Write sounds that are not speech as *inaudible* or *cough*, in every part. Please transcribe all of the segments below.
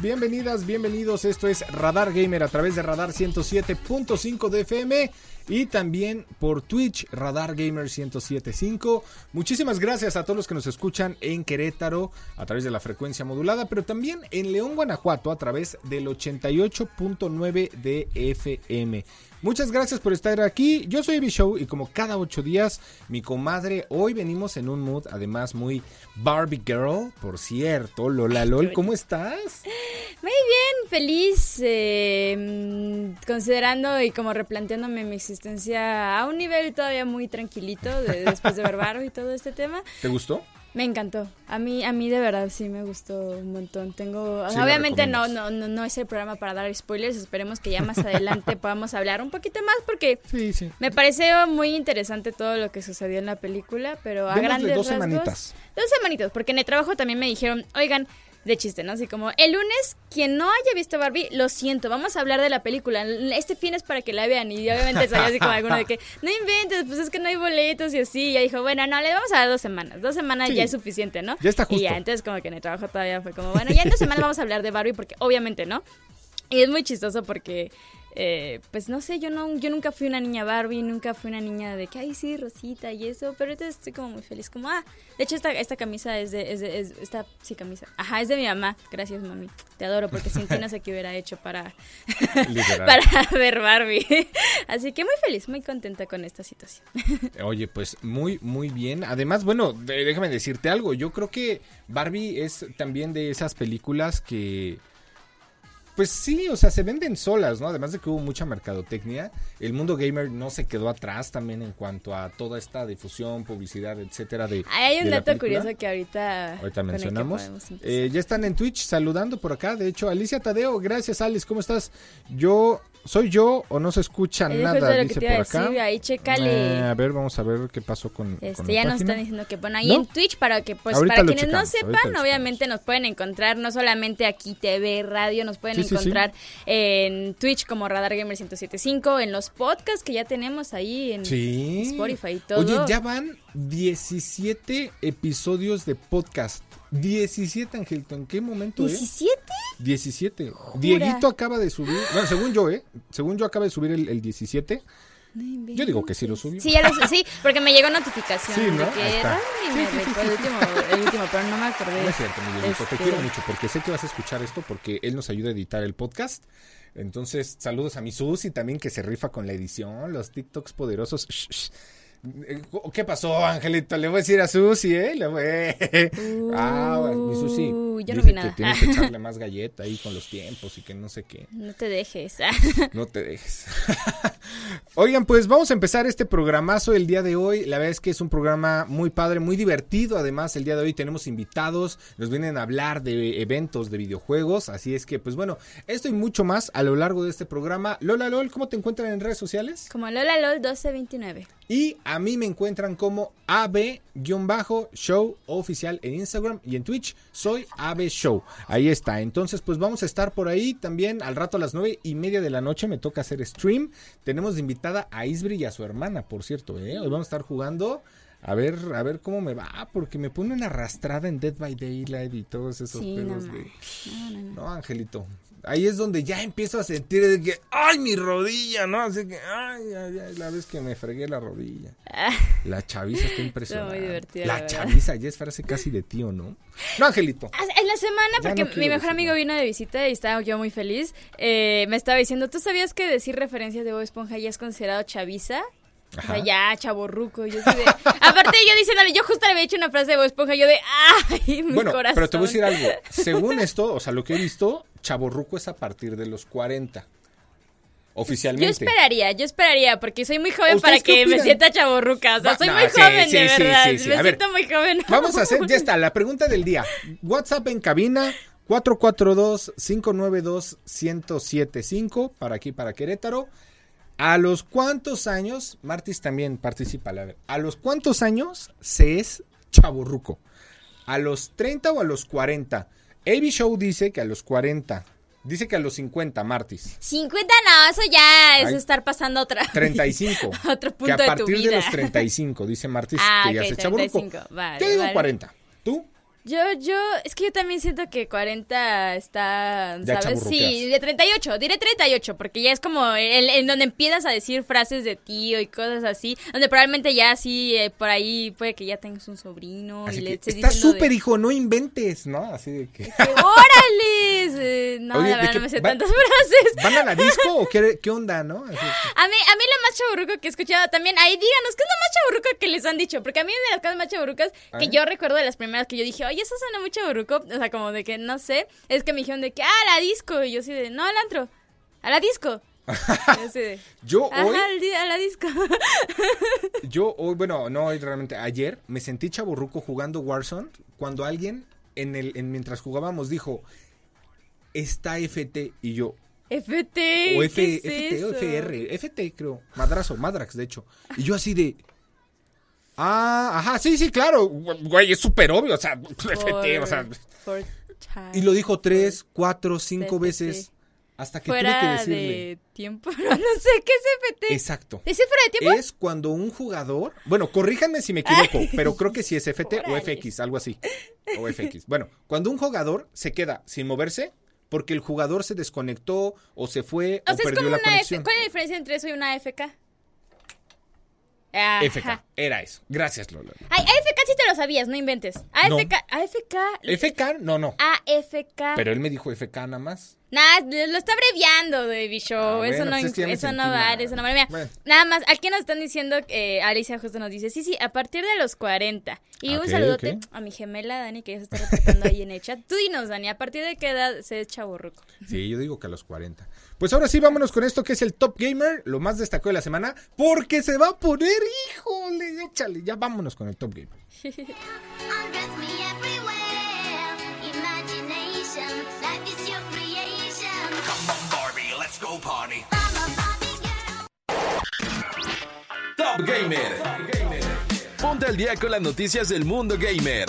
Bienvenidas, bienvenidos. Esto es Radar Gamer a través de Radar 107.5 de FM y también por Twitch Radar Gamer 107.5. Muchísimas gracias a todos los que nos escuchan en Querétaro a través de la frecuencia modulada, pero también en León, Guanajuato a través del 88.9 de FM. Muchas gracias por estar aquí. Yo soy Evi Show y como cada ocho días, mi comadre, hoy venimos en un mood además muy Barbie Girl, por cierto. Lola LOL, ¿cómo estás? Muy bien, feliz, eh, considerando y como replanteándome mi existencia a un nivel todavía muy tranquilito de- después de ver Barbie y todo este tema. ¿Te gustó? Me encantó. A mí, a mí de verdad sí me gustó un montón. Tengo, Sí, obviamente no, no, no, no es el programa para dar spoilers. Esperemos que ya más adelante *laughs* podamos hablar un poquito más porque Sí, sí. me pareció muy interesante todo lo que sucedió en la película, pero a Démosle grandes dos rasgos- semanitas. Dos semanitas, porque en el trabajo también me dijeron, oigan, de chiste, ¿no? Así como, el lunes, quien no haya visto Barbie, lo siento, vamos a hablar de la película. Este fin es para que la vean. Y obviamente salió así como alguno de que, no inventes, pues es que no hay boletos y así. Y ya dijo, bueno, no, le vamos a dar dos semanas. Dos semanas Sí. ya es suficiente, ¿no? Ya está Y ya, justo. entonces como que en el trabajo todavía fue como, bueno, ya en dos semanas vamos a hablar de Barbie, porque obviamente, ¿no? Y es muy chistoso porque, eh, pues no sé, yo no, yo nunca fui una niña Barbie, nunca fui una niña de que, ay, sí, Rosita y eso, pero ahorita estoy como muy feliz, como, ah, de hecho esta, esta camisa es de, es de, es- esta, sí, camisa, ajá, es de mi mamá, gracias mami, te adoro, porque sin ti no sé qué hubiera hecho para, *laughs* *laughs* para ver Barbie. *laughs* Así que muy feliz, muy contenta con esta situación. Oye, pues muy, muy bien. Además, bueno, déjame decirte algo. Yo creo que Barbie es también de esas películas que... Pues sí, o sea, se venden solas, ¿no? Además de que hubo mucha mercadotecnia, el mundo gamer no se quedó atrás también en cuanto a toda esta difusión, publicidad, etcétera. De, Hay un de dato curioso que ahorita, Ahorita mencionamos. Eh, ya están en Twitch saludando por acá. De hecho, Alicia Tadeo, gracias Alice, ¿cómo estás? Yo, ¿soy yo o no se escucha nada? que Dice por acá. decir, ahí chécale. Eh, a ver, vamos a ver qué pasó con, con Este, la ya nos están diciendo que bueno, ahí ¿No? en Twitch para que pues Ahorita para quienes no checamos, sepan, obviamente nos pueden encontrar no solamente aquí TV, radio, nos pueden Sí, sí, sí. encontrar en Twitch como Radar Gamer 1075, en los podcasts que ya tenemos ahí en. Spotify y todo. Oye, ya van 17 episodios de podcast. 17, Angelito. ¿En qué momento, eh? 17? 17. Dieguito acaba de subir. Bueno, según yo, ¿eh? Según yo, acaba de subir el, el 17. Yo digo que sí lo subió. Sí, ya lo sí, porque me llegó notificación Sí, ¿no? de que está. El último, el último, pero no me acordé. No es cierto, mi Dieguito, Te Este- quiero mucho porque sé que vas a escuchar esto porque él nos ayuda a editar el podcast. Entonces, saludos a mi Susi también que se rifa con la edición, los TikToks poderosos. Shh, shh. ¿Qué pasó, Angelito? Le voy a decir a Susi, ¿eh? Le voy... *laughs* ah, bueno, mi Susi. Yo no dice vi que tienes que *laughs* echarle más galleta ahí con los tiempos y que no sé qué. No te dejes. *laughs* No te dejes. *laughs* Oigan, pues vamos a empezar este programazo el día de hoy. La verdad es que es un programa muy padre, muy divertido. Además, el día de hoy tenemos invitados, nos vienen a hablar de eventos de videojuegos. Así es que, pues bueno, esto y mucho más a lo largo de este programa. Lola Lol, ¿cómo te encuentran en redes sociales? Como Lola LOL 1229. Y a mí me encuentran como AB-show oficial en Instagram y en Twitch. Soy AB Show. Ahí está. Entonces, pues vamos a estar por ahí también al rato a las nueve y media de la noche. Me toca hacer stream. Tenemos de invitada a Isbri y a su hermana, por cierto. ¿eh? Hoy vamos a estar jugando A ver, a ver cómo me va, porque me pone una arrastrada en Dead by Daylight y todos esos Sí, no, pedos de... manches. no, no, no. No, Angelito. Ahí es donde ya empiezo a sentir de que, ay, mi rodilla, ¿no? Así que, ay, ay, ay, la vez que me fregué la rodilla. Ah, La chaviza está *laughs* impresionante. divertida, La, la chaviza ya es frase casi de tío, ¿no? No, Angelito. Ah, En la semana, porque no mi mejor decir amigo vino de visita y estaba yo muy feliz, eh, me estaba diciendo, ¿tú sabías que decir referencias de Bob Esponja ya es considerado chaviza? O sea, Ajá. ya, chaborruco. Yo así de... Aparte, yo diciéndole, yo justo le había hecho una frase de Bob Esponja, yo de, ¡ay, mi Bueno, corazón! pero te voy a decir algo. *laughs* Según esto, o sea, lo que he visto, chaborruco es a partir de los 40. Oficialmente. Yo esperaría, yo esperaría, porque soy muy joven ¿Ustedes para que me sienta chaborruca. O sea, Va- soy no, muy sí, joven, sí, de verdad. sí, sí. Me ver, siento muy joven. Vamos a hacer, ya *laughs* está, la pregunta del día. WhatsApp en cabina 442-592-1075 para aquí, para Querétaro. ¿A los cuántos años, Martis también participa, a ver, ¿a los cuántos años se es chaborruco? ¿A los 30 o a los 40? AB Show dice que a los 40. Dice que a los 50, Martis. 50 no, eso ya es Ay. estar pasando otra. *laughs* 35. *laughs* Otro que punto a de tu partir de, vida. los 35, dice Martis, *laughs* Ah, que ya ok, se chaborruco. 35, vale, Yo digo vale. 40. ¿Tú? Yo, yo, es que yo también siento que 40 está, Ya ¿sabes? Sí, de 38, diré 38, porque ya es como el, en donde empiezas a decir frases de tío y cosas así, donde probablemente ya sí, eh, por ahí puede que ya tengas un sobrino Así y le estés está súper, de, hijo, no inventes, ¿no? Así de que... ¡Órale! *laughs* Eh, no, Oye, la ¿de verdad no me sé va- tantas *laughs* frases. ¿Van a la disco o qué, qué onda, no? Así A mí, a mí lo más chaburruco que he escuchado también, ahí díganos, ¿qué es lo más chaburruco que les han dicho? Porque a mí una de las cosas más chaburrucas que Ah. yo recuerdo de las primeras que yo dije, oye, eso suena muy chaburruco, o sea, como de que, no sé, es que me dijeron de que, ah, la disco, y yo así de, no, al antro, a la disco. Yo de, *laughs* Yo Ajá, hoy, a la disco. *laughs* yo hoy, bueno, no hoy realmente, ayer me sentí chaburruco jugando Warzone cuando alguien en el, en, mientras jugábamos dijo, está FT y yo, FT. o ¿qué F, es FT o? FR, FT creo, Madrazo, Madrax de hecho. Y yo así de, ah, ajá, sí, sí, claro, güey, es súper obvio, o sea, *laughs* FT, o sea, For y lo dijo tres, cuatro, cinco veces hasta que tuve que Fuera decirle. de tiempo, no, *laughs* no sé, ¿qué es FT? Exacto. ¿Es fuera de tiempo? Es cuando un jugador, bueno, corríjanme si me equivoco, pero creo que sí es FT o. FX, algo así. O FX. Bueno, cuando un jugador se queda sin moverse porque el jugador se desconectó o se fue O o, sea, es perdió como la una F. conexión. ¿Cuál es la diferencia entre eso y una AFK? Ajá. FK, era eso. Gracias, Lola. Ay, AFK sí te lo sabías, no inventes. AFK, AFK. FK, no, no. AFK. Pero él me dijo FK nada más. Nah, lo está abreviando, Baby Show. Ah, eso bueno, no, pues es que eso no vale, eso no vale. Bueno. nada más, aquí nos están diciendo, eh, Alicia justo nos dice, sí, sí, a partir de los 40. Y un saludote a mi gemela Dani, que ya se está reportando ahí en el chat. Tú dinos, Dani, ¿a partir de qué edad se es chaborruco? Sí, yo digo que a los 40. Pues ahora sí, vámonos con esto que es el Top Gamer, lo más destacado de la semana, porque se va a poner, híjole, échale, ya vámonos con el Top Gamer. *laughs* *laughs* party. I'm a Barbie girl. Top Gamer. Ponte al día con las noticias del mundo gamer.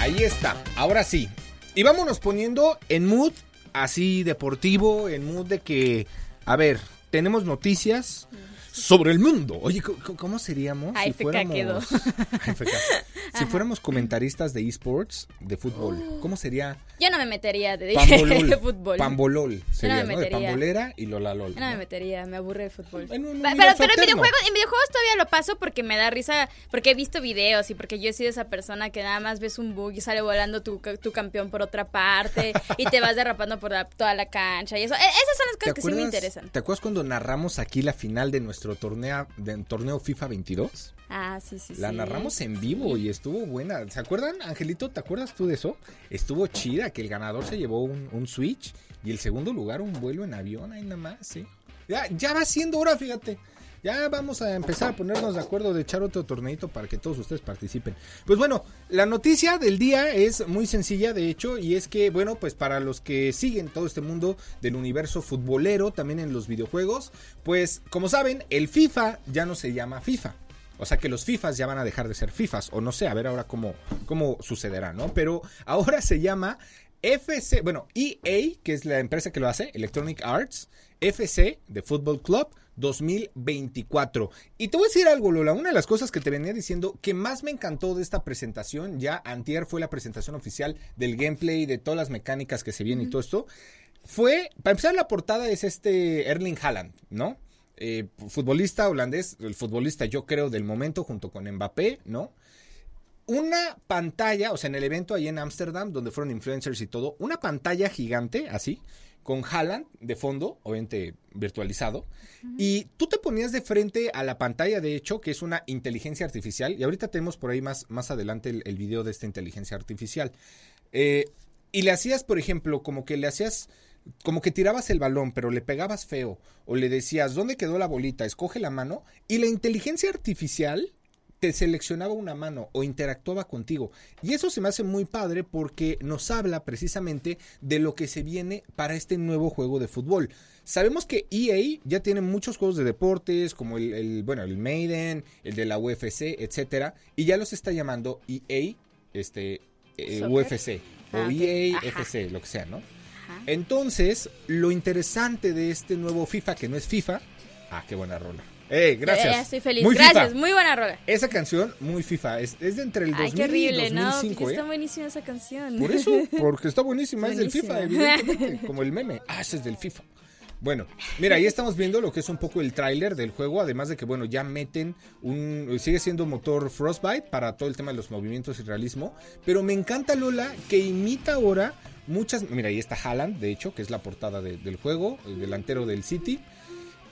Ahí está, ahora sí. Y vámonos poniendo en mood así deportivo, en mood de que, a ver, tenemos noticias sobre el mundo. Oye, ¿cómo, seríamos Ay, si feca. *laughs* Si fuéramos comentaristas de esports, de fútbol, ¿cómo sería? Yo no me metería de, *laughs* Pambolol. de fútbol. Pambolol sería, me ¿no? De pambolera y Lolalol. Yo no me ¿no? metería, me aburre el fútbol. En un Pa- pero pero en videojuegos, en videojuegos todavía lo paso porque me da risa, porque he visto videos y porque yo he sido esa persona que nada más ves un bug y sale volando tu, tu campeón por otra parte *laughs* y te vas derrapando por la- toda la cancha y eso. E- Esas son las ¿Te cosas que sí me interesan. ¿Te acuerdas cuando narramos aquí la final de nuestro torneo, de, torneo FIFA 22? Ah, sí, sí, La sí. narramos en vivo y estuvo buena. ¿Se acuerdan, Angelito? ¿Te acuerdas tú de eso? Estuvo chida, que el ganador se llevó un, un Switch y el segundo lugar un vuelo en avión, ahí nada más, sí. Ya, ya va siendo hora, fíjate. Ya vamos a empezar a ponernos de acuerdo de echar otro torneito para que todos ustedes participen. Pues bueno, la noticia del día es muy sencilla, de hecho, y es que, bueno, pues para los que siguen todo este mundo del universo futbolero, también en los videojuegos, pues como saben, el FIFA ya no se llama FIFA. O sea que los FIFAs ya van a dejar de ser FIFAs, o no sé, a ver ahora cómo, cómo sucederá, ¿no? Pero *laughs* ahora se llama FC, bueno, EA, que es la empresa que lo hace, Electronic Arts, FC de Football Club 2024. Y te voy a decir algo, Lola, una de las cosas que te venía diciendo que más me encantó de esta presentación, ya antier fue la presentación oficial del gameplay, de todas las mecánicas que se vienen y todo esto, fue, para empezar la portada es este Erling Haaland, ¿no? Eh, futbolista holandés, el futbolista yo creo del momento junto con Mbappé, ¿no? Una pantalla, o sea, en el evento ahí en Ámsterdam, donde fueron influencers y todo, una pantalla gigante, así, con Haaland de fondo, obviamente virtualizado, y tú te ponías de frente a la pantalla, de hecho, que es una inteligencia artificial, y ahorita tenemos por ahí más, más adelante el, el video de esta inteligencia artificial. Eh, y le hacías, por ejemplo, como que le hacías, como que tirabas el balón, pero le pegabas feo, o le decías, ¿dónde quedó la bolita? Escoge la mano, y la inteligencia artificial te seleccionaba una mano o interactuaba contigo. Y eso se me hace muy padre porque nos habla precisamente de lo que se viene para este nuevo juego de fútbol. Sabemos que EA ya tiene muchos juegos de deportes, como el, el, bueno, el Maiden, el de la UFC, etcétera, y ya los está llamando EA, este, eh. UFC, o Ah, ok. EA Ajá. FC, lo que sea, ¿no? Entonces, lo interesante de este nuevo FIFA, que no es FIFA, ah, qué buena rola. ¡Eh, gracias! Estoy feliz. Muy Gracias, FIFA. muy buena rola. Esa canción, muy FIFA, es, es de entre el 2000 Ay, qué horrible, y ¿no? 2005, Porque ¿eh? está buenísima esa canción. Por eso, *laughs* porque está buenísima, es del. FIFA, evidentemente, *laughs* como el meme. Ah, ese es del FIFA. Bueno, mira, ahí estamos viendo lo que es un poco el tráiler del juego, además de que, bueno, ya meten un... Sigue siendo motor Frostbite para todo el tema de los movimientos y realismo, pero me encanta Lola que imita ahora muchas... Mira, ahí está Haaland, de hecho, que es la portada de- del juego, el delantero del City.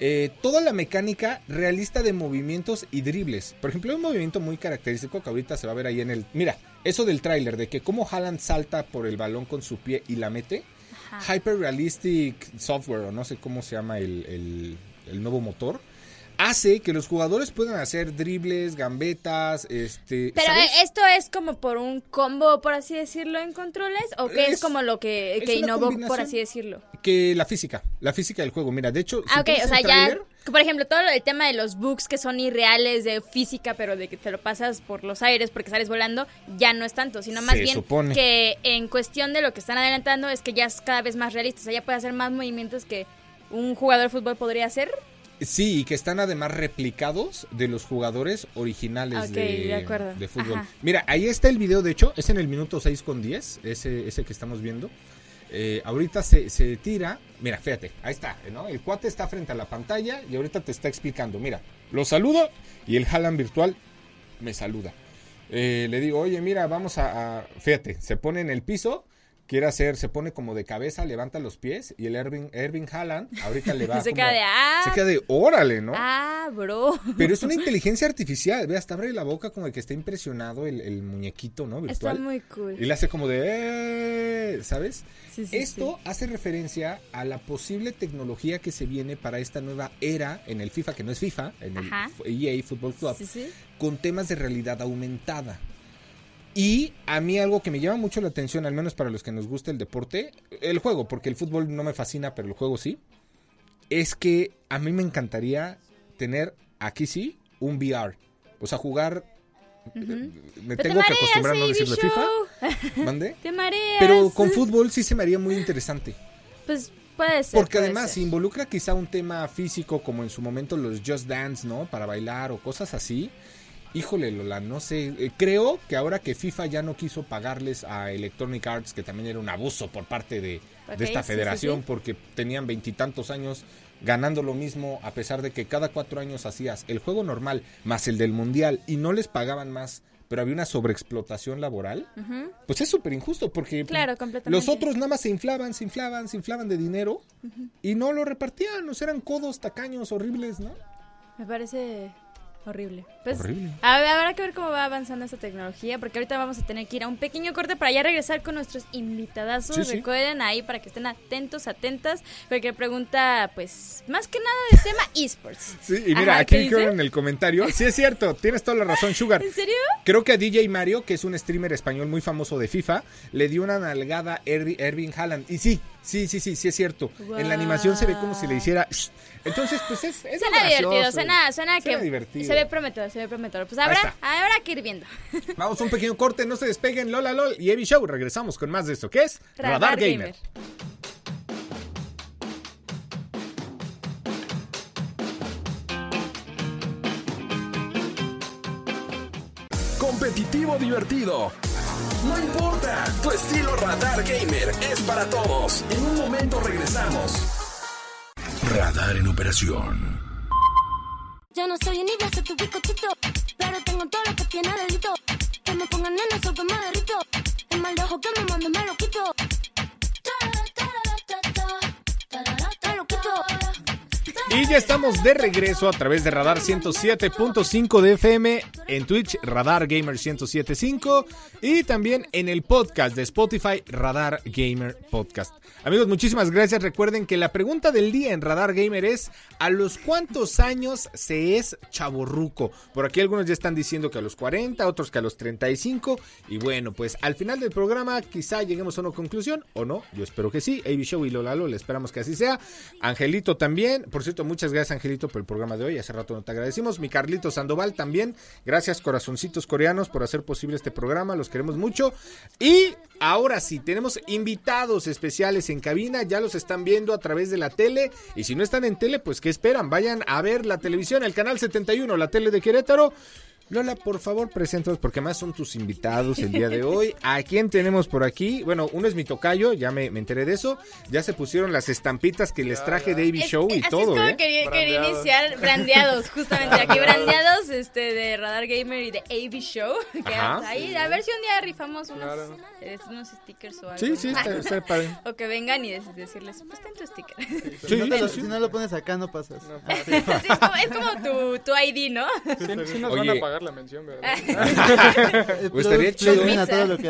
Eh, toda la mecánica realista de movimientos y dribles. Por ejemplo, hay un movimiento muy característico que ahorita se va a ver ahí en el... Mira, eso del tráiler, de que cómo Haaland salta por el balón con su pie y la mete. Ajá. Hyper Realistic Software, o no sé cómo se llama el, el- el nuevo motor, hace que los jugadores puedan hacer dribles, gambetas, este... Pero ¿sabes? eh, esto es como por un combo, por así decirlo, en controles, o qué es, Es- como lo que, que innovó, por así decirlo. Que la física, la física del juego. Mira, de hecho... Ah, ok, pones o sea, ya, por ejemplo, todo el tema de los bugs que son irreales de física, pero de que te lo pasas por los aires porque sales volando, ya no es tanto, sino más bien supone. que en cuestión de lo que están adelantando es que ya es cada vez más realista, o sea, ya puede hacer más movimientos que un jugador de fútbol podría hacer. Sí, y que están además replicados de los jugadores originales de, de fútbol. Ajá. Mira, ahí está el video, de hecho, es en el minuto 6 con 10, ese, ese que estamos viendo. Eh, ahorita se, se tira, mira, fíjate, ahí está, ¿no? El cuate está frente a la pantalla y ahorita te está explicando, mira, lo saludo y el Haaland virtual me saluda. Eh, le digo, oye, mira, vamos a, a- Fíjate, se pone en el piso, quiere hacer, se pone como de cabeza, levanta los pies y el Erving, Erving Haaland ahorita le *laughs* va Se como- queda de, ah. Se queda de, órale, ¿no? Ah, bro. Pero es una *laughs* inteligencia artificial, ve, hasta abre la boca como de que está impresionado el, el muñequito, ¿no? Está Virtual. muy cool. Y le hace como de, "Eh", ¿sabes? Sí, sí, Esto hace referencia a la posible tecnología que se viene para esta nueva era en el FIFA, que no es FIFA, en el. EA Football Club, con temas de realidad aumentada. Y a mí algo que me llama mucho la atención, al menos para los que nos gusta el deporte, el juego, porque el fútbol no me fascina, pero el juego sí, es que a mí me encantaría tener aquí sí un VR. O sea, jugar... Me Pero tengo te que acostumbrar a no decirle FIFA. *laughs* ¿Mande? Te mareas. Pero con fútbol sí se me haría muy interesante. Pues puede ser. Porque puede además ser. involucra quizá un tema físico como en su momento los Just Dance, ¿no? Para bailar o cosas así. Híjole, Lola, no sé. eh, creo que ahora que FIFA ya no quiso pagarles a Electronic Arts, que también era un abuso por parte de, esta sí, sí, federación, sí. porque tenían veintitantos años ganando lo mismo, a pesar de que cada cuatro años hacías el juego normal más el del mundial y no les pagaban más, pero había una sobreexplotación laboral, pues es súper injusto porque Claro, los otros nada más se inflaban, se inflaban, se inflaban de dinero y no lo repartían, o sea, eran codos, tacaños, horribles, ¿no? Me parece horrible. Pues, Horrible. a ver, habrá que ver cómo va avanzando esta tecnología, porque ahorita vamos a tener que ir a un pequeño corte para ya regresar con nuestros invitadazos. Sí, sí. Recuerden ahí para que estén atentos, atentas, porque pregunta, pues, más que nada del tema esports. Sí, y mira, Ajá, aquí ¿qué dijeron en el comentario, sí es cierto, tienes toda la razón, Sugar. ¿En serio? Creo que a DJ Mario, que es un streamer español muy famoso de FIFA, le dio una nalgada a Ervi- Erving Haaland. Y sí, Sí, sí, sí, sí es cierto. En la animación se ve como si le hiciera... shh. Entonces, pues es, es Suena divertido, gracioso. suena, suena que divertido. se ve prometedor, se ve prometedor. Pues habrá, habrá que ir viendo. *laughs* Vamos a un pequeño corte, no se despeguen, Lola LOL y Evi Show. Regresamos con más de esto, ¿qué es? Radar, Gamer. Competitivo divertido. No importa, tu estilo Radar Gamer es para todos. En un momento regresamos. Radar en operación. Yo no soy ni soy tu bizcochito, pero tengo todo lo que tiene delito. Que me pongan en eso que me derrito. El mal de ojo que me mando me lo quito. Y ya estamos de regreso a través de Radar 107.5 de FM, en Twitch Radar Gamer 107.5 y también en el podcast de Spotify Radar Gamer Podcast. Amigos, muchísimas gracias. Recuerden que la pregunta del día en Radar Gamer es ¿a los cuántos años se es chaborruco? Por aquí algunos ya están diciendo que a los 40, otros que a los 35 y bueno, pues al final del programa quizá lleguemos a una conclusión o no, yo espero que sí. AB Show y Lola Lola, esperamos que así sea. Angelito también, por cierto, muchas gracias Angelito por el programa de hoy, hace rato no te agradecimos. Mi Carlito Sandoval también, gracias corazoncitos coreanos por hacer posible este programa, los queremos mucho. Y ahora sí, tenemos invitados especiales en cabina, ya los están viendo a través de la tele y si no están en tele, pues ¿qué esperan? Vayan a ver la televisión, el canal 71, la tele de Querétaro. Lola, por favor, preséntalos porque más son tus invitados el día de hoy. ¿A quién tenemos por aquí? Bueno, uno es mi tocayo, ya me, me enteré de eso. Ya se pusieron las estampitas que les traje Davy Es- Show y así todo, es como ¿eh? quería, iniciar brandeados, justamente aquí *laughs* brandeados este, de Radar Gamer y de AB Show. *laughs* Que ahí, a ver si un día rifamos unos, Claro. eh, unos stickers o algo. Sí, sí, está, está padre. *laughs* O que vengan y decirles, pues ten tu sticker. Sí, no lo, si no lo pones acá, no pasas. Ah, Sí, es como, es como tu, tu ID, ¿no? Sí, sí nos van Oye. a pagar la mención, ¿verdad? *laughs* Pues estaría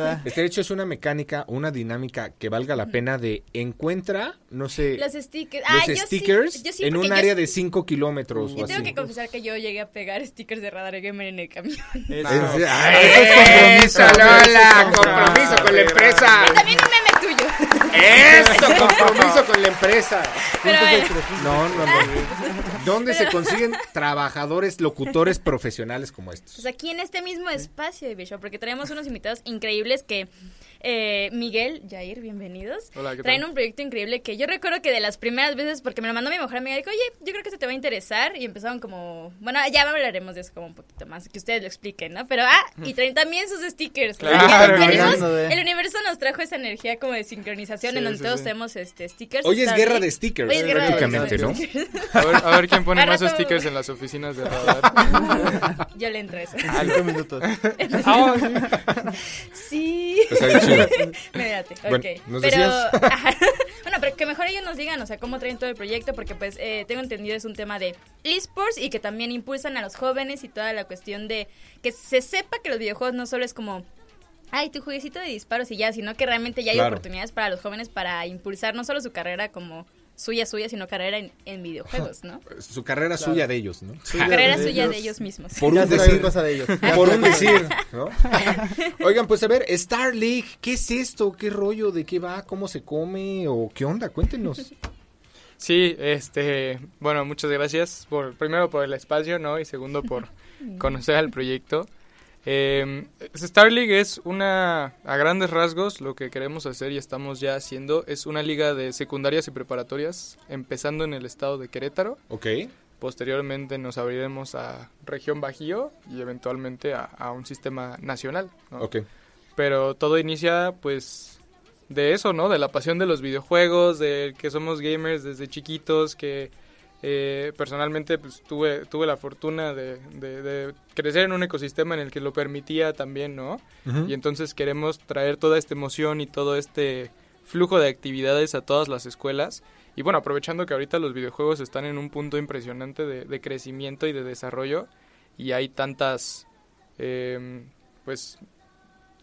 da. Este hecho es una mecánica, una dinámica que valga la pena de encuentra, no sé, Los stickers. los Ah, yo sí, stickers yo sí, en un yo área sí- de 5 kilómetros o Yo tengo así. que confesar que yo llegué a pegar stickers de Radar Gamer en el camión. Eso. Es- Ah, ¡Ay, eso es compromiso. Lola! Eso ¡Compromiso con la empresa! También un meme tuyo. ¡Eso! ¡Compromiso con la empresa! Pero bueno. No, no, no. *laughs* ¿Dónde se consiguen trabajadores, locutores profesionales como estos? Pues aquí en este mismo espacio de Bishop, porque traemos unos invitados increíbles que eh, Miguel, Jair, bienvenidos. Hola, ¿qué tal? Traen un proyecto increíble que yo recuerdo que de las primeras veces, porque me lo mandó mi mejor amiga, dijo, oye, yo creo que se te va a interesar. Y empezaron como, bueno, ya hablaremos de eso como un poquito más, que ustedes lo expliquen, ¿no? Pero, ah, y traen también sus stickers. Claro, Ya venimos- hablando de- el universo nos trajo esa energía como de sincronización Sí, en donde sí, todos sí. tenemos este, stickers. Hoy es guerra de stickers, Hoy es guerra de prácticamente, ¿no? *laughs* A ver, a ver quién pone más stickers en las oficinas de radar. *laughs* Yo le entro a eso. Cinco minutos. *laughs* Ah, sí. Sí. Está bien chido. Mírate, Bueno, ok. ¿nos pero, ajá. bueno, pero que mejor ellos nos digan, o sea, cómo traen todo el proyecto, porque pues eh, tengo entendido es un tema de esports y que también impulsan a los jóvenes y toda la cuestión de que se sepa que los videojuegos no solo es como ay, tu jueguecito de disparos y ya, sino que realmente ya hay Claro. oportunidades para los jóvenes para impulsar no solo su carrera como suya suya, sino carrera en, en videojuegos, ¿no? *laughs* Su carrera suya de ellos, ¿no? Su carrera de suya ellos. de ellos mismos. Por Ya un decir. cosa de ellos. *laughs* Por un decir, ¿no? *laughs* Oigan, pues a ver, Star League, ¿qué es esto? ¿Qué rollo? ¿De qué va? ¿Cómo se come? ¿O qué onda? Cuéntenos. Sí, este, bueno, muchas gracias por, primero por el espacio, ¿no? Y segundo por conocer al proyecto. Eh, Star League es una, a grandes rasgos, lo que queremos hacer y estamos ya haciendo, es una liga de secundarias y preparatorias, empezando en el estado de Querétaro. Ok. Posteriormente nos abriremos a región Bajío y eventualmente a, a un sistema nacional. ¿no? Ok. Pero todo inicia, pues, de eso, ¿no? De la pasión de los videojuegos, de que somos gamers desde chiquitos, que eh, personalmente, pues, tuve, tuve la fortuna de, de- de crecer en un ecosistema en el que lo permitía también, ¿no? Y entonces queremos traer toda esta emoción y todo este flujo de actividades a todas las escuelas. Y bueno, aprovechando que ahorita los videojuegos están en un punto impresionante de, de crecimiento y de desarrollo, y hay tantas, em, pues,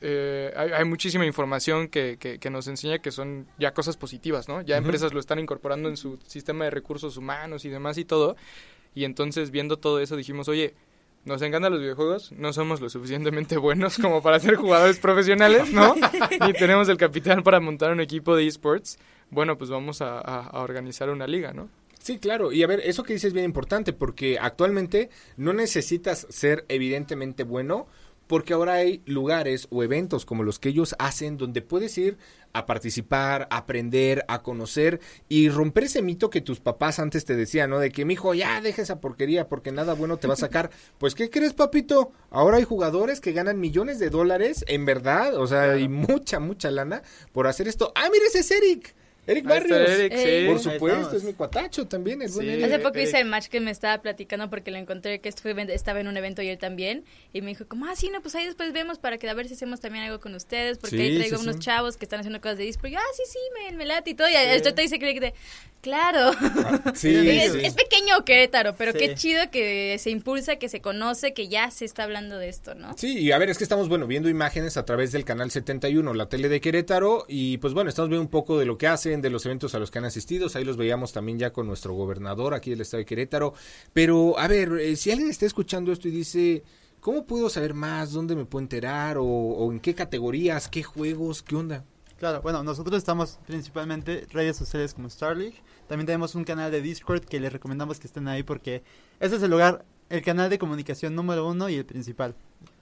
eh, hay, hay muchísima información que, que- que nos enseña que son ya cosas positivas, ¿no? Ya empresas lo están incorporando en su sistema de recursos humanos y demás y todo. Y entonces viendo todo eso dijimos, oye, nos encantan los videojuegos, no somos lo suficientemente buenos como para ser jugadores profesionales, ¿no? *laughs* Ni tenemos el capital para montar un equipo de esports. Bueno, pues vamos a, a- a organizar una liga, ¿no? Sí, claro. Y a ver, eso que dices es bien importante porque actualmente no necesitas ser evidentemente bueno porque ahora hay lugares o eventos como los que ellos hacen donde puedes ir a participar, a aprender, a conocer y romper ese mito que tus papás antes te decían, ¿no? De que mi hijo ya deja esa porquería porque nada bueno te va a sacar. *laughs* pues ¿qué crees, papito? Ahora hay jugadores que ganan millones de dólares en verdad, o sea, y mucha mucha lana por hacer esto. Ah, mira ese es Eric. Eric Barrios. Eric, Eh, sí. Por supuesto, es mi cuatacho también, buen Sí. Eric. Hace poco Eric. hice el match que me estaba platicando porque le encontré que estuve, estaba en un evento y él también. Y me dijo, como, ah, sí, no, pues ahí después vemos para que a ver si hacemos también algo con ustedes. Porque Sí, ahí traigo sí, unos sí. chavos que están haciendo cosas de disco. Y yo, ah, sí, sí, me, me late y todo. Y el te dice que de, claro. Sí, *laughs* es, sí. es pequeño Querétaro, pero Sí. qué chido que se impulsa, que se conoce, que ya se está hablando de esto, ¿no? Sí, y a ver, es que estamos, bueno, viendo imágenes a través del canal 71, la tele de Querétaro, y pues bueno, estamos viendo un poco de lo que hacen, de los eventos a los que han asistido, ahí los veíamos también ya con nuestro gobernador aquí del estado de Querétaro, pero a ver, eh, si alguien está escuchando esto y dice, ¿cómo puedo saber más? ¿Dónde me puedo enterar? ¿O, o en qué categorías? ¿Qué juegos? ¿Qué onda? Claro, bueno, nosotros estamos principalmente redes sociales como Star League. También tenemos un canal de Discord que les recomendamos que estén ahí porque ese es el lugar, el canal de comunicación número uno y el principal.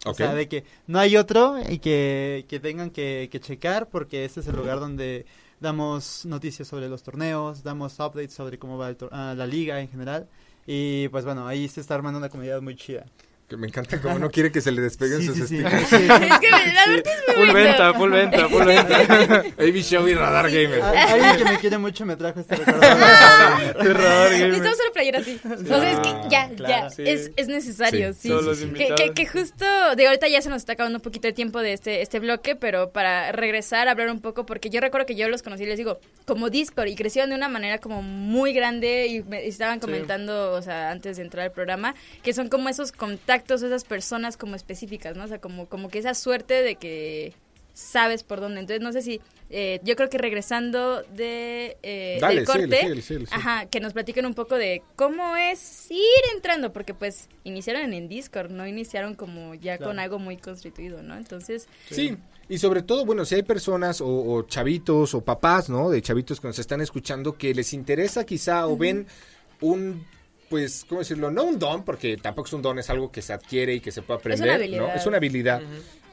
O sea, de que no hay otro y que, que tengan que, que checar porque ese es el lugar donde damos noticias sobre los torneos, damos updates sobre cómo va el tor- ah, la liga en general. Y pues bueno, ahí se está armando una comunidad muy chida. Que me encanta como no quiere que se le despeguen Sí, sus sí, stickers. Sí. Es que la verdad es muy Full venta, full venta, full venta. *laughs* AB Show y Radar Gamer. Alguien que me quiere mucho me trajo este recuerdo. Necesitamos una playera así. O sea, es que ya, claro. ya, Sí. es, es necesario, Sí, Que, que, que justo, de ahorita ya se nos está acabando un poquito el tiempo de este, este bloque, pero para regresar a hablar un poco, porque yo recuerdo que yo los conocí, les digo, como Discord, y crecieron de una manera como muy grande, y me y estaban comentando, o sea, antes de entrar al programa, que son como esos contactos, esas personas como específicas, ¿no? O sea, como, como que esa suerte de que sabes por dónde. Entonces, no sé si, eh, yo creo que regresando de, eh, Dale, del corte, síguele, síguele, síguele, ajá, que nos platiquen un poco de cómo es ir entrando, porque pues iniciaron en Discord, no iniciaron como ya con algo muy constituido, ¿no? Entonces, Sí, y sobre todo, bueno, si hay personas o, o chavitos o papás, ¿no? De chavitos que nos están escuchando que les interesa quizá o ven un, pues, ¿cómo decirlo? No un don, porque tampoco es un don, es algo que se adquiere y que se puede aprender, una ¿no? habilidad. Es una habilidad.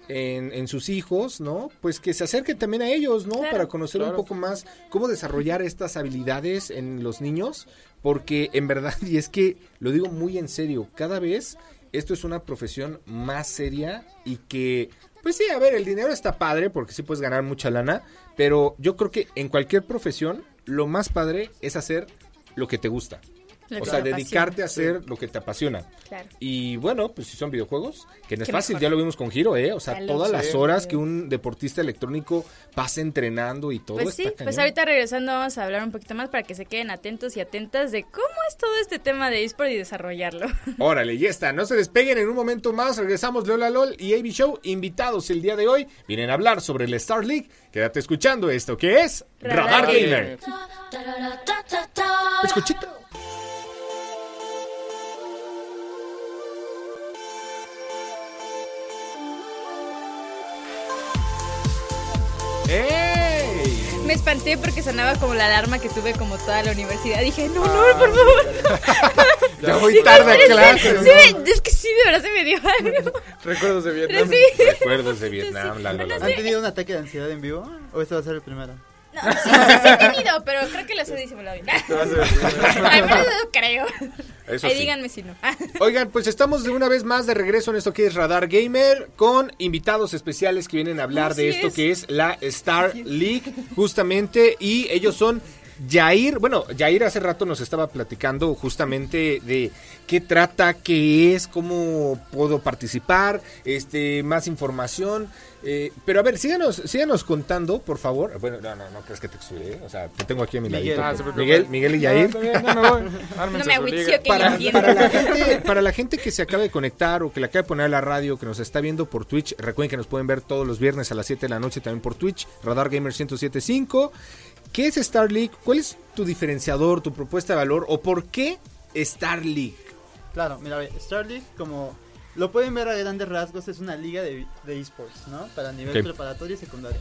En, en sus hijos, ¿no? Pues que se acerquen también a ellos, ¿no? Claro. Para conocer un poco más cómo desarrollar estas habilidades en los niños, porque en verdad, y es que lo digo muy en serio, cada vez esto es una profesión más seria y que, pues sí, a ver, el dinero está padre porque sí puedes ganar mucha lana, pero yo creo que en cualquier profesión lo más padre es hacer lo que te gusta. Lo O sea, te dedicarte a hacer lo que te apasiona. Claro. Y bueno, pues si son videojuegos, que no es fácil, mejor. ya lo vimos con Giro, ¿eh? O sea, todas las horas que un deportista electrónico pasa entrenando y todo Pues está sí, pues ahorita regresando vamos a hablar un poquito más para que se queden atentos y atentas de cómo es todo este tema de eSport y desarrollarlo. *laughs* Órale, ya está. No se despeguen en un momento más. Regresamos Lola LOL y AB Show. Invitados el día de hoy. Vienen a hablar sobre el Star League. Quédate escuchando esto que es Radar, Radar Gamer. Escuchito. ¡Ey! Me espanté porque sonaba como la alarma que tuve como toda la universidad. Dije, no, no, por favor. *laughs* Ya voy tarde a clase. Sí, es que sí, de verdad se me dio algo. *laughs* Recuerdos de Vietnam. Sí. Recuerdos de Vietnam, la Lola. ¿Han tenido un ataque de ansiedad en vivo? ¿O este va a ser el primero? No, sí, sí, sí he tenido, pero creo que lo he disimulado bien. Al menos eso creo. Eso Ahí sí. díganme si no. *laughs* Oigan, pues estamos de una vez más de regreso en esto que es Radar Gamer con invitados especiales que vienen a hablar de esto es. que es la Star League justamente y ellos son Jair, bueno, Jair hace rato nos estaba platicando justamente de qué trata, qué es, cómo puedo participar, este, más información. eh, pero a ver, síganos, síganos contando, por favor. Bueno, no, no, no crees que te exude, ¿eh? O sea, te tengo aquí a mi Miguel. ladito. Ah. Miguel, Miguel y No, Jair. bien, no me voy. No me su agüicio liga. que para, para la gente, para la gente que se acaba de conectar o que le acaba de poner a la radio, que nos está viendo por Twitch, recuerden que nos pueden ver todos los viernes a las 7 de la noche también por Twitch, Radar Gamer 1075. ¿Qué es Star League? ¿Cuál es tu diferenciador, tu propuesta de valor o por qué Star League? Claro, mira, Star League, como lo pueden ver a grandes rasgos, es una liga de, de esports, ¿no? Para nivel preparatorio y secundaria.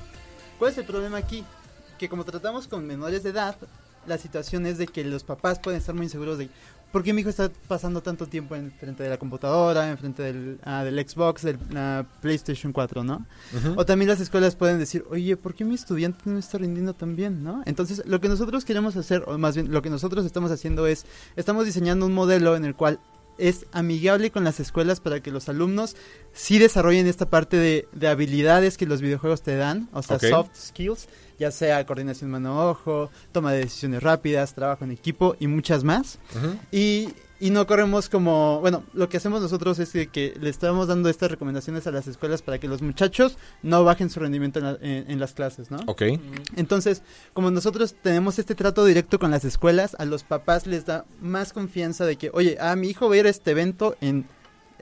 ¿Cuál es el problema aquí? Que como tratamos con menores de edad, la situación es de que los papás pueden estar muy inseguros de por qué mi hijo está pasando tanto tiempo en frente de la computadora, en frente del, ah, del Xbox, del ah, PlayStation 4, ¿no? O también las escuelas pueden decir, oye, ¿por qué mi estudiante no está rindiendo tan bien, no? Entonces, lo que nosotros queremos hacer, o más bien lo que nosotros estamos haciendo es, estamos diseñando un modelo en el cual es amigable con las escuelas para que los alumnos sí desarrollen esta parte de, de habilidades que los videojuegos te dan, o sea, soft skills, ya sea coordinación mano-ojo, toma de decisiones rápidas, trabajo en equipo y muchas más. Y, y no corremos como, bueno, lo que hacemos nosotros es que, que le estamos dando estas recomendaciones a las escuelas para que los muchachos no bajen su rendimiento en, la- en- en las clases, ¿no? Ok. Entonces, como nosotros tenemos este trato directo con las escuelas, a los papás les da más confianza de que, oye, ah, mi hijo va a ir a este evento en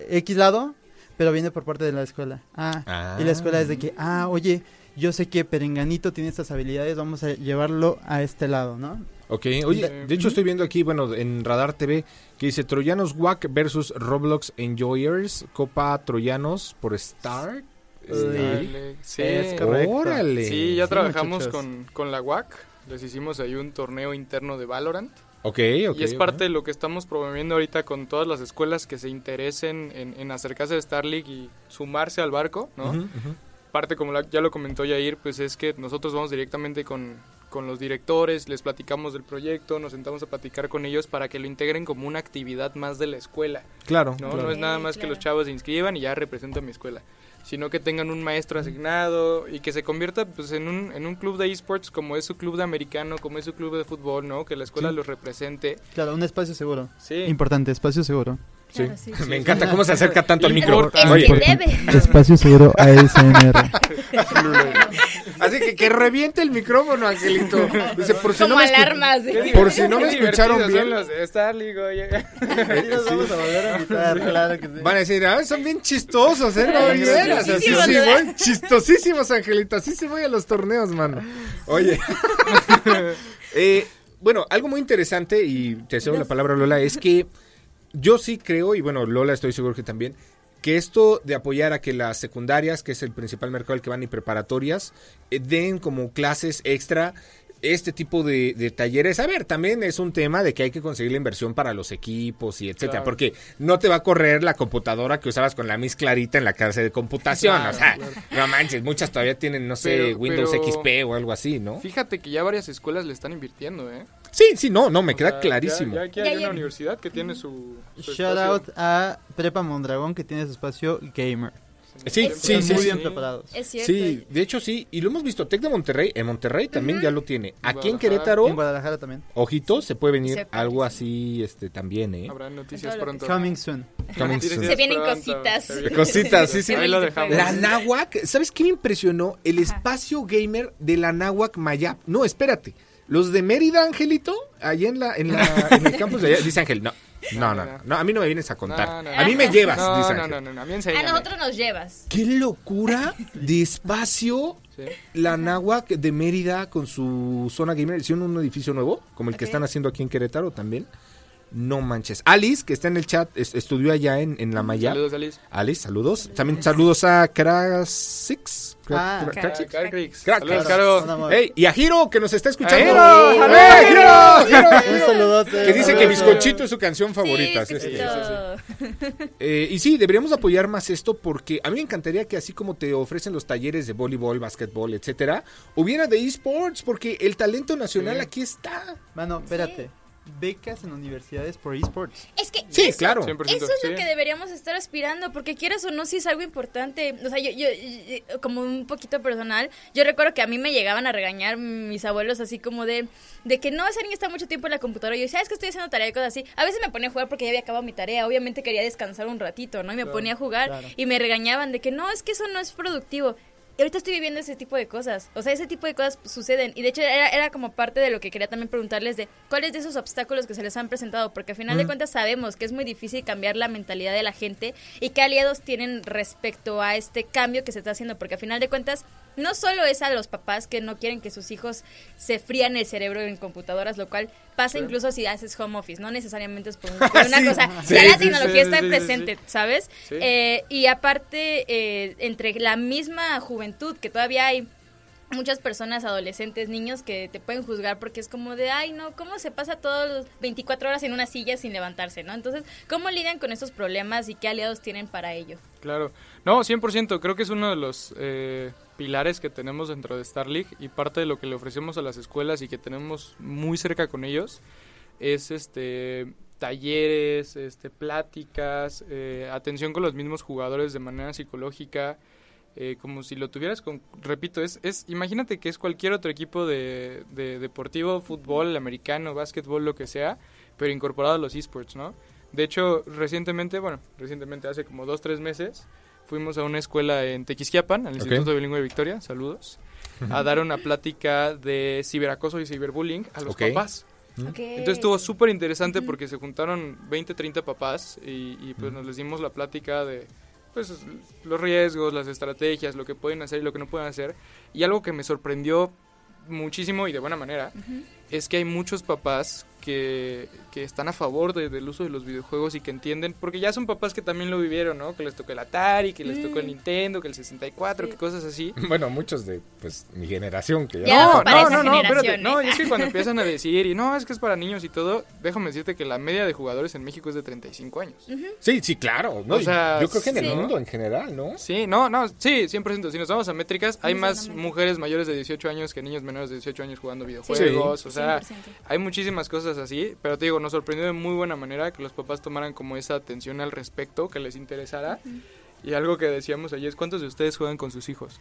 X lado, pero viene por parte de la escuela. Ah, Ah. y la escuela es de que, ah, oye, yo sé que Perenganito tiene estas habilidades, vamos a llevarlo a este lado, ¿no? Ok, oye, de hecho estoy viendo aquí, bueno, en Radar TV, que dice Troyanos WAC versus Roblox Enjoyers, Copa Troyanos por Star. Dale, Sí, Es correcto. Órale. sí, ya Sí, trabajamos con, con la UAC. Les hicimos ahí un torneo interno de Valorant. Ok, ok. y es parte de lo que estamos promoviendo ahorita con todas las escuelas que se interesen en, en acercarse a Star League y sumarse al barco, ¿no? Parte, como la- ya lo comentó Yair, pues es que nosotros vamos directamente con, con los directores, les platicamos del proyecto, nos sentamos a platicar con ellos para que lo integren como una actividad más de la escuela, Claro, ¿no? claro. No es nada más que claro. los chavos se inscriban y ya representan mi escuela, sino que tengan un maestro asignado y que se convierta pues en un, en un club de esports como es su club de americano, como es su club de fútbol, ¿no? Que la escuela Sí. los represente. Claro, un espacio seguro. Sí. Importante, espacio seguro. Sí. Claro, sí. *laughs* Me encanta cómo se acerca tanto al micro. Es Oye, que debe. Espacio seguro ASMR. *laughs* *laughs* así que que reviente el micrófono, Angelito. Dice, por si Como no me escu- alarmas. ¿eh? Por si no me escucharon bien. los de Star League, oye. nos vamos a volver a invitar, claro que sí. Van a decir, ah, son bien chistosos, ¿eh? No Sí, vieras, así chistosísimos, sí voy, chistosísimos, Angelito, así sí voy a los torneos, mano. Oye, eh, bueno, algo muy interesante, y te cedo la palabra, Lola, es que yo sí creo, y bueno, Lola estoy seguro que también, que esto de apoyar a que las secundarias, que es el principal mercado al que van y preparatorias, eh, den como clases extra este tipo de, de talleres. A ver, también es un tema de que hay que conseguir la inversión para los equipos y etcétera, Claro. porque no te va a correr la computadora que usabas con la Miss Clarita en la clase de computación. Claro, o sea, claro. no manches, muchas todavía tienen, no sé, Pero- Windows pero- XP o algo así, ¿no? Fíjate que ya varias escuelas le están invirtiendo, ¿eh? Sí, sí, no, no, me O queda sea, clarísimo. Ya, ya aquí Ya hay una un- universidad que tiene su, su Shout espacio. out a Prepa Mondragón que tiene su espacio gamer. Sí, Es- sí, Están sí, muy sí. bien preparados. Es cierto. Sí, de hecho sí, y lo hemos visto, Tec de Monterrey, en Monterrey también ya lo tiene. Aquí en. Querétaro, En Guadalajara también. ojito, se puede venir algo así este también, ¿eh? Habrá noticias Todo lo pronto. Coming soon. Coming soon. Se vienen pronto, cositas. se vienen Cositas, sí, sí. Ahí lo dejamos. La Náhuac, ¿sabes qué me impresionó? El Ajá. espacio gamer de la Náhuac Mayap. No, espérate. Los de Mérida, Angelito, allá en la, en la, en el campus de allá, dice Ángel, no. *laughs* No, no, no, no, a mí no me vienes a contar. No, no, a mí me *laughs* llevas, No, dice no, Ángel. no, no, no, a mí A enséñame. nosotros nos llevas. Qué locura *laughs* de espacio Sí. la Náhuac de Mérida con su zona gamer. Hicieron un edificio nuevo, como el que están haciendo aquí en Querétaro también. No manches. Alice, que está en el chat, es- estudió allá en, en la Maya. Saludos, Alice. Alice, saludos. También saludos a Crasix. Ah, Cra- Craxix. Car- Carcrix. Crack, Saludos, claro. Caro. Son amor. Ey, y a Giro, que nos está escuchando. Giro! Un saludote. Que dice que. Bizcochito es su canción favorita. Sí, sí. Eh, y sí, deberíamos apoyar más esto porque a mí me encantaría que así como te ofrecen los talleres de voleibol, básquetbol, etcétera, hubiera de esports porque el talento nacional Sí. aquí está. Mano, espérate. Becas en universidades por esports. Es que Sí, eso, claro. 100%, eso es sí. lo que deberíamos estar aspirando, porque quieras o no, si es algo importante. O sea, yo, yo, yo- como un poquito personal, yo recuerdo que a mí me llegaban a regañar mis abuelos así como de, de que no, esa niña está mucho tiempo en la computadora. Y yo, ¿sabes que estoy haciendo tarea y cosas así? A veces me ponía a jugar porque ya había acabado mi tarea. Obviamente quería descansar un ratito, ¿no? Y me ponía a jugar claro. y me regañaban de que no, es que eso no es productivo. Y ahorita estoy viviendo ese tipo de cosas. O sea, ese tipo de cosas suceden. Y de hecho era, era como parte de lo que quería también preguntarles de cuáles de esos obstáculos que se les han presentado. Porque al final de cuentas sabemos que es muy difícil cambiar la mentalidad de la gente y qué aliados tienen respecto a este cambio que se está haciendo. Porque al final de cuentas no solo es a los papás que no quieren que sus hijos se frían el cerebro en computadoras, lo cual pasa incluso si haces home office, no necesariamente es por, un- *laughs* por una Sí, cosa, sí, ya la tecnología sí, está presente, ¿sabes? Eh, y aparte, eh, entre la misma juventud, que todavía hay muchas personas, adolescentes, niños que te pueden juzgar porque es como de, ay, no, ¿cómo se pasa todos los 24 horas en una silla sin levantarse, no? Entonces, ¿cómo lidian con estos problemas y qué aliados tienen para ello? Claro. No, 100%. Creo que es uno de los eh, pilares que tenemos dentro de Star League y parte de lo que le ofrecemos a las escuelas y que tenemos muy cerca con ellos es este talleres, este pláticas, eh, atención con los mismos jugadores de manera psicológica, eh, como si lo tuvieras con, repito, es, es, imagínate que es cualquier otro equipo de, de deportivo, fútbol, americano, básquetbol, lo que sea, pero incorporado a los esports, ¿no? De hecho, recientemente, bueno, recientemente, hace como dos, tres meses, fuimos a una escuela en Tequisquiapan, al Instituto Bilingüe de Victoria, saludos, a dar una plática de ciberacoso y ciberbullying a los Ok. papás. Entonces estuvo súper interesante porque se juntaron 20, 30 papás y, y, pues nos les dimos la plática de pues los riesgos, las estrategias, lo que pueden hacer y lo que no pueden hacer. Y algo que me sorprendió muchísimo y de buena manera es que hay muchos papás que, que están a favor de- del uso de los videojuegos y que entienden, porque ya son papás que también lo vivieron, ¿no? Que les tocó el Atari, que les tocó el Nintendo, que el 64, Sí. que cosas así. *laughs* Bueno, muchos de pues mi generación que ya. Ya para esa no, generación, espérate. ¿eh? No, y es que cuando *laughs* empiezan a decir, y no, es que es para niños y todo, déjame decirte que la media de jugadores en México es de 35 años. Sí, sí, claro. ¿no? O sea, yo creo que en el mundo en general, ¿no? Sí, no, no, sí, 100%. Si nos vamos a métricas, hay más mujeres mayores de 18 años que niños menores de 18 años jugando videojuegos. O sea, 100%. hay muchísimas cosas así, pero te digo, nos sorprendió de muy buena manera que los papás tomaran como esa atención al respecto, que les interesara. Y algo que decíamos ayer es, ¿cuántos de ustedes juegan con sus hijos?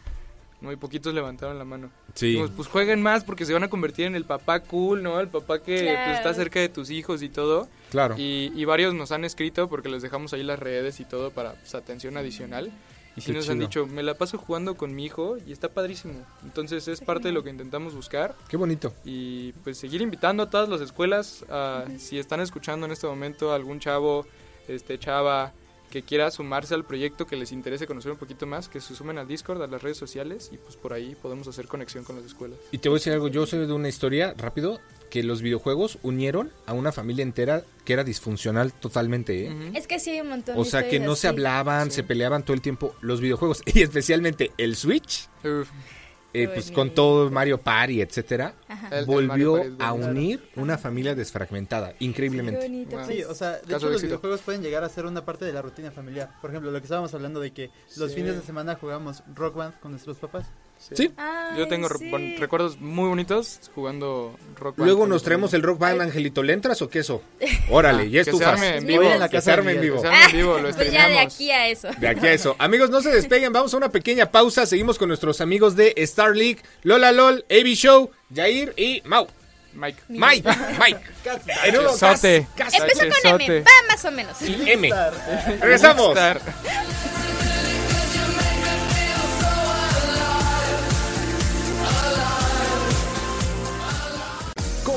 No, y poquitos levantaron la mano. Sí. Dijimos, pues jueguen más porque se van a convertir en el papá cool, ¿no? El papá que pues, Claro. está cerca de tus hijos y todo. Claro. Y, y varios nos han escrito porque les dejamos ahí las redes y todo para pues, atención adicional. Y sí nos han dicho, me la paso jugando con mi hijo y está padrísimo. Entonces es parte de lo que intentamos buscar Qué bonito. y pues seguir invitando a todas las escuelas a, si están escuchando en este momento algún chavo, este chava que quiera sumarse al proyecto, que les interese conocer un poquito más, que se sumen al Discord, a las redes sociales y pues por ahí podemos hacer conexión con las escuelas. Y te voy a decir algo, yo soy de una historia rápido que los videojuegos unieron a una familia entera que era disfuncional totalmente, ¿eh? Es que sí hay un montón O de sea, que no se hablaban, Sí. se peleaban todo el tiempo los videojuegos *laughs* y especialmente el Switch, eh, pues con todo Mario Party, etcétera, Ajá. el- volvió Party a unir una familia desfragmentada, increíblemente. bonito, Wow. pues. Sí, o sea, de Caso hecho de los videojuegos pueden llegar a ser una parte de la rutina familiar. Por ejemplo, lo que estábamos hablando de que los Sí. fines de semana jugamos Rock Band con nuestros papás. Sí. Ay, Yo tengo re- sí. bon- recuerdos muy bonitos jugando Rock Band Luego nos traemos el Rock Band Angelito, ¿le entras o queso? Órale, ya Ah, que se estufas. arme en Voy vivo. en la Que casa se de arme en vivo. Que se arme en vivo, *laughs* lo Pues ya de aquí a eso. De aquí a eso. Amigos, no se despeguen. Vamos a una pequeña pausa. Seguimos con nuestros amigos de Star League, Lola LOL, AB Show, Jair y Mau. Mike. Mike, Mike. *laughs* Empezó con. M, va más o menos. y M. Regresamos. *laughs*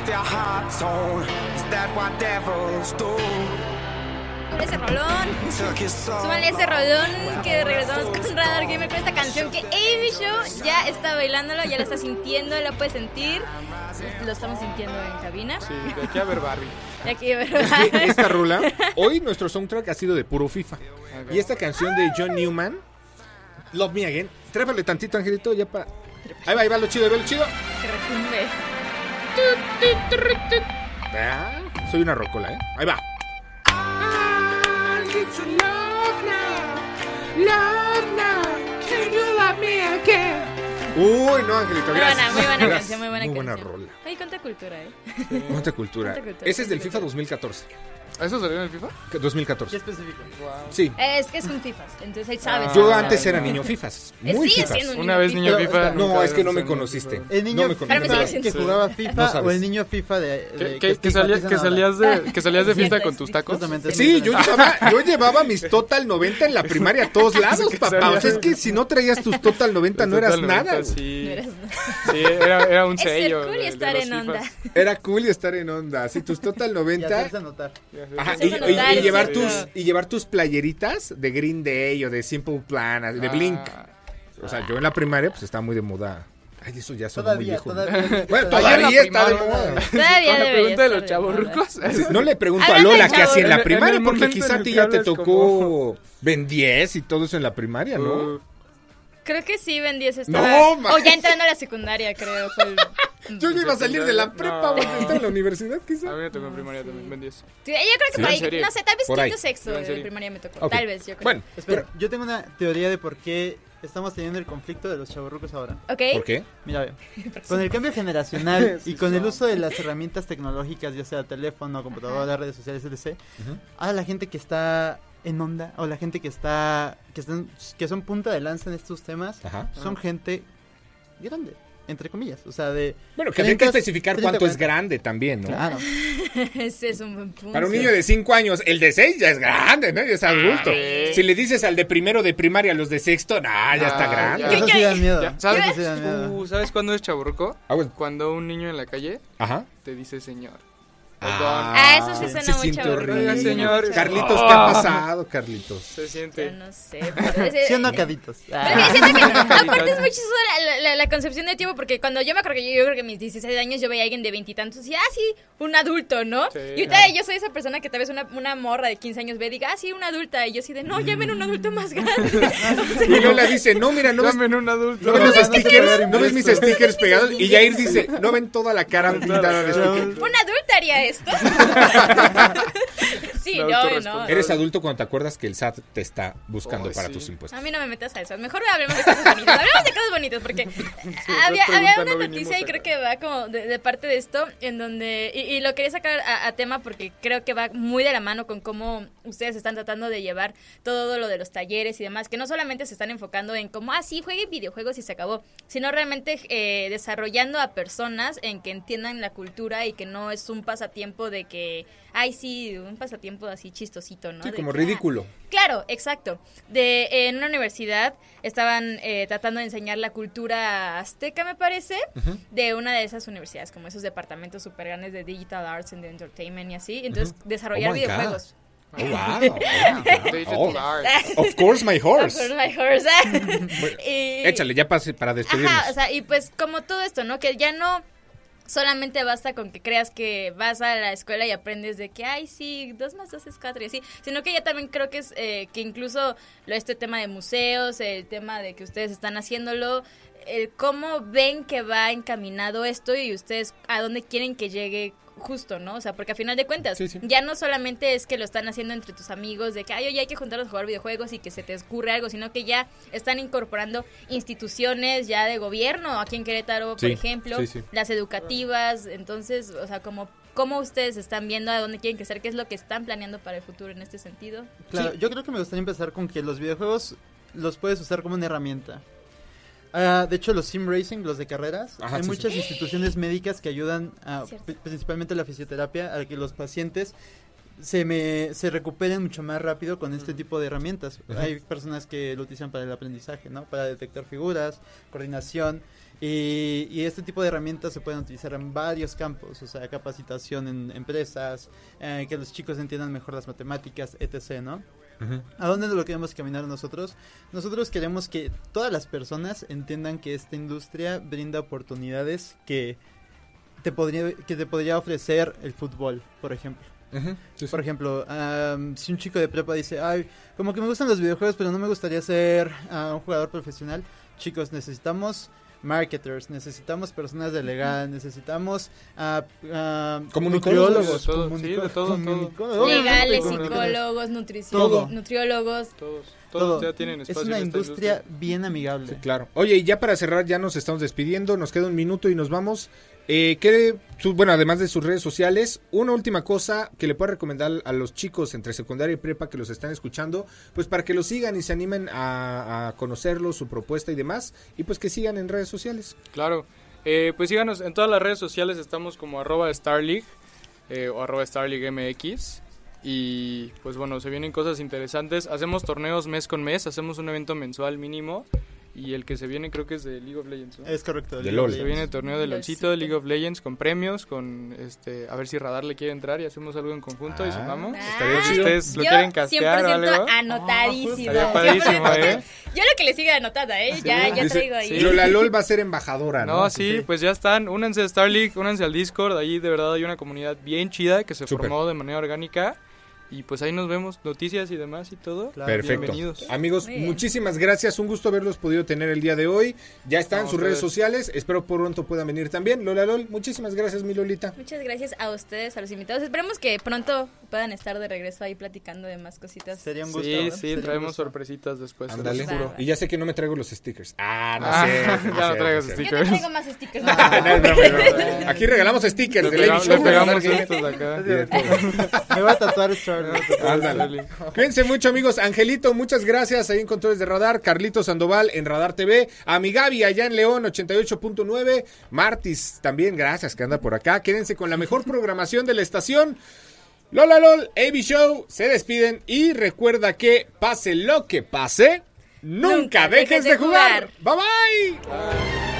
Left your heart torn. Is that what devils do? Ese rolón. Súbale ese rolón que regresamos con Radar Gamer con esta canción que Amy Show ya está bailándolo, ya lo está sintiendo, lo puede sentir. Lo estamos sintiendo en cabina. Sí, de aquí a ver Barbie. Y aquí, Es que esta *laughs* rula, hoy nuestro soundtrack ha sido de puro FIFA. Y esta canción de John Newman, Love Me Again, trépale tantito, Angelito, ya para. Ahí va, ahí va lo chido, ahí va lo chido. que retumbe. Ah, soy una rocola, ¿eh? Ahí va. Uy, no, Angelito, Muy gracias. buena, muy buena Gracias. canción, muy buena Muy canción. buena rola. Ay, cuánta cultura, ¿eh? Cuánta cultura. Cuánta cultura, Ese es del cuánta FIFA cultura. 2014. ¿Eso salió en el FIFA? Que- 2014. ¿Qué específico? Sí. Es que es un FIFA, entonces él sabe. Ah, Yo antes era niño FIFAs. Muy sigue FIFAs. un Una vez niño FIFA. No, es que no me conociste. FIFA. El niño No me sigue que jugaba No FIFA o sabes. el niño FIFA de, de Que, que- que FIFA salía- dicen que salías de, *laughs* que salías de fiesta con tus sí. tacos. Sí, yo llevaba, yo llevaba mis Total 90 en la primaria a todos *laughs* lados, papá. O sea, es que si no traías tus Total 90 no eras Total 90, nada. Sí, No eras- sí era, era un sello. cool de- de estar en onda. FIFAs. Era cool y estar en onda. Si tus Total Y 90 hacerse notar. Ajá, y, llevar tus y llevar tus playeritas de Green Day o de Simple Plan, de Blink. Ah, O sea, yo en la primaria pues estaba muy de moda. Ay, eso ya son muy viejos. todavía. Bueno, Todavía todavía está de moda. Todavía Con la debería pregunta de los chavos moda. rucos. Sí, No le pregunto a Lola qué hacía en la primaria, en porque quizá a ti ya te tocó como- Ben 10 y todo eso en la primaria, ¿no? Uh, Creo que sí, Ben 10 estaba. No, o ya entrando a la secundaria, creo. Fue el- *laughs* Yo ya iba a salir de la No. prepa, güey, estaba en la universidad a quizá. mí me tocó en primaria también, Ben 10. Sí, yo creo que ¿Sí? por ahí, no sé, tal vez Por ahí. quinto sexto ¿En de primaria me tocó. Tal vez, yo creo. Bueno, Espera, yo tengo una teoría de por qué estamos teniendo el conflicto de los chavorrucos ahora. ¿Ok? ¿por qué? Mira, ve. *laughs* Con el cambio generacional *laughs* y con el uso de las herramientas tecnológicas, ya sea teléfono, computadora, redes sociales, etc. Ahora la gente que está en onda o la gente que está que están que son punta de lanza en estos temas Ajá. son gente grande, entre comillas, o sea, de Bueno, que habría que 30, especificar 30, cuánto es 40. grande también, ¿no? Claro. *laughs* Ese es un buen punto. Para un niño de 5 años, el de 6 ya es grande, ¿no? Ya es adulto. sí. Si le dices al de primero de primaria, los de sexto, nah, ya está Ah, grande. ya. Eso sí da miedo. Ya, ¿sabes? Eso sí da miedo. Uh, ¿Sabes cuándo es chaburruco? Ah, bueno. Cuando un niño en la calle Ajá. te dice señor. Ah, eso sí suena se muy siente horrible. Señor. Carlitos, ¿qué ha pasado, Carlitos? Se Yo siente. no sé. pero ese- Sí o no, caditos. Pero sí, siento que aparte es muy chistoso la, la- la concepción de tiempo porque cuando yo me acuerdo que yo, yo creo que a mis 16 años yo veía a alguien de veintitantos y ah sí, un adulto, ¿no? Sí. y ahorita yo soy esa persona que tal vez una, una morra de 15 años ve y diga, ah sí, una adulta y yo así de, no, llamen un adulto más grande. *laughs* *laughs* Y Lola dice, no, mira, no ves, Llamen un adulto. no ves no se stickers, no ves mis stickers pegados. Y Jair dice, *laughs* no ven toda la cara pintada de stickers. un adulto haría esto. *laughs* sí, no, no. Eres adulto cuando te acuerdas que el SAT te está buscando Oh, para sí. tus impuestos. A mí no me metas a eso. Mejor hablemos de cosas bonitas. Hablemos de cosas bonitas porque había, una no noticia y creo que va como de, de parte de esto en donde y, y lo quería sacar a, a tema porque creo que va muy de la mano con cómo ustedes están tratando de llevar todo lo de los talleres y demás que no solamente se están enfocando en como ah sí jueguen videojuegos y se acabó sino realmente eh, desarrollando a personas en que entiendan la cultura y que no es un pasatiempo de que ay sí un pasatiempo así chistosito no Sí, De como que, ah, ridículo. Claro, exacto. De, en una universidad estaban eh, tratando de enseñar la cultura azteca, me parece, de una de esas universidades, como esos departamentos super grandes de Digital Arts and Entertainment y así. Entonces, desarrollar Oh God. videojuegos. Oh, wow. *laughs* Digital Oh, Arts. Of course, my Of horse. course, my horse. *laughs* Y- Échale, ya para, para despedirnos. Ajá, o sea, y pues como todo esto, ¿no? Que ya no solamente basta con que creas que vas a la escuela y aprendes de que, ay, sí, dos más dos es cuatro y así, sino que ya también creo que es eh, que incluso lo, este tema de museos, el tema de que ustedes están haciéndolo, el cómo ven que va encaminado esto y ustedes a dónde quieren que llegue justo, ¿no? O sea, porque a final de cuentas, Sí, sí. ya no solamente es que lo están haciendo entre tus amigos, de que, ay, oye, hay que juntarnos a jugar videojuegos y que se te ocurre algo, sino que ya están incorporando instituciones ya de gobierno, aquí en Querétaro, por Sí, ejemplo, sí, sí. las educativas, entonces, o sea, como cómo ustedes están viendo a dónde quieren crecer, qué es lo que están planeando para el futuro en este sentido. Claro, yo creo que me gustaría empezar con que los videojuegos los puedes usar como una herramienta. Ah, de hecho, los sim racing, los de carreras, Ajá, hay sí, muchas instituciones médicas que ayudan, a, principalmente la fisioterapia, a que los pacientes se, me, se recuperen mucho más rápido con este tipo de herramientas. Hay personas que lo utilizan para el aprendizaje, ¿no? Para detectar figuras, coordinación. Y, y este tipo de herramientas se pueden utilizar en varios campos, o sea, capacitación en empresas, eh, que los chicos entiendan mejor las matemáticas, etc., ¿no? ¿A dónde lo queremos caminar nosotros? Nosotros queremos que todas las personas entiendan que esta industria brinda oportunidades que te podría, que te podría ofrecer el fútbol, por ejemplo. Ujú, sí, sí. Por ejemplo, am, si un chico de prepa dice, ay, como que me gustan los videojuegos, pero no me gustaría ser ah, un jugador profesional, chicos, necesitamos marketers, necesitamos personas de legal, necesitamos ah, ah, Comunicólogos. todo, comunico- sí, de todo, todo. comunicólogos, Legales, psicólogos, nutrici- Todo. nutriólogos. Todos, todos Todo. ya tienen Es espacio una en esta industria bien amigable. Claro. Oye, y ya para cerrar, ya nos estamos despidiendo. Nos queda un minuto y nos vamos. Eh, ¿qué- su- bueno, además de sus redes sociales, una última cosa que le pueda recomendar a los chicos entre secundaria y prepa que los están escuchando, pues para que los sigan y se animen a, a conocerlos, su propuesta y demás, y pues que sigan en redes sociales. Claro. Eh, pues síganos en todas las redes sociales, estamos como arroba StarLeague eh, o arroba StarLeague. Y pues bueno, se vienen cosas interesantes. Hacemos torneos mes con mes, hacemos un evento mensual mínimo. Y el que se viene creo que es de League of Legends. ¿no? Es correcto. De LOL. Se viene el torneo de Lolcito. De League of Legends con premios, con este, a ver si Radar le quiere entrar y hacemos algo en conjunto y Ah. sumamos. Estaría Si ustedes lo Yo quieren castear o 100% algo. anotadísimo. Estaría padrísimo, 100%. ¿eh? Yo lo que le siga anotada, ¿eh? Ya, ya Dice- traigo ahí. sí. Lola LOL va a ser embajadora, ¿no? No, sí, pues ya están. Únanse a Star League, únanse al Discord. Ahí de verdad hay una comunidad bien chida que se formó de manera orgánica. Y pues ahí nos vemos, noticias y demás y todo. Claro. Perfecto. Bienvenidos. Amigos, muchísimas gracias. Un gusto haberlos podido tener el día de hoy. Ya están sus redes sociales. Espero pronto puedan venir también. Lola LOL, muchísimas gracias, mi Lolita. Muchas gracias a ustedes, a los invitados. Esperemos que pronto puedan estar de regreso ahí platicando de más cositas. Sería un gusto. Sí, ¿no? sí, Sería traemos gusto. sorpresitas después. Ándale. juro. Y ya sé que no me traigo los stickers. Ah, no Ah, sé. *laughs* ya no traigas Yo stickers. te traigo más stickers. *laughs* *laughs* Aquí regalamos stickers Le, de Lady pegamos- Show. le pegamos estos acá. Me voy a tatuar Star *laughs* Ándale. Cuídense mucho, amigos. Angelito, muchas gracias ahí en Controles de Radar. Carlito Sandoval en Radar TV. A mi Gaby allá en León, 88.9. Martis también, gracias que anda por acá. Quédense con la mejor programación de la estación. Lola LOL, AB Show, se despiden y recuerda que pase lo que pase, nunca, Nunca dejes, dejes de de jugar. jugar. Bye bye.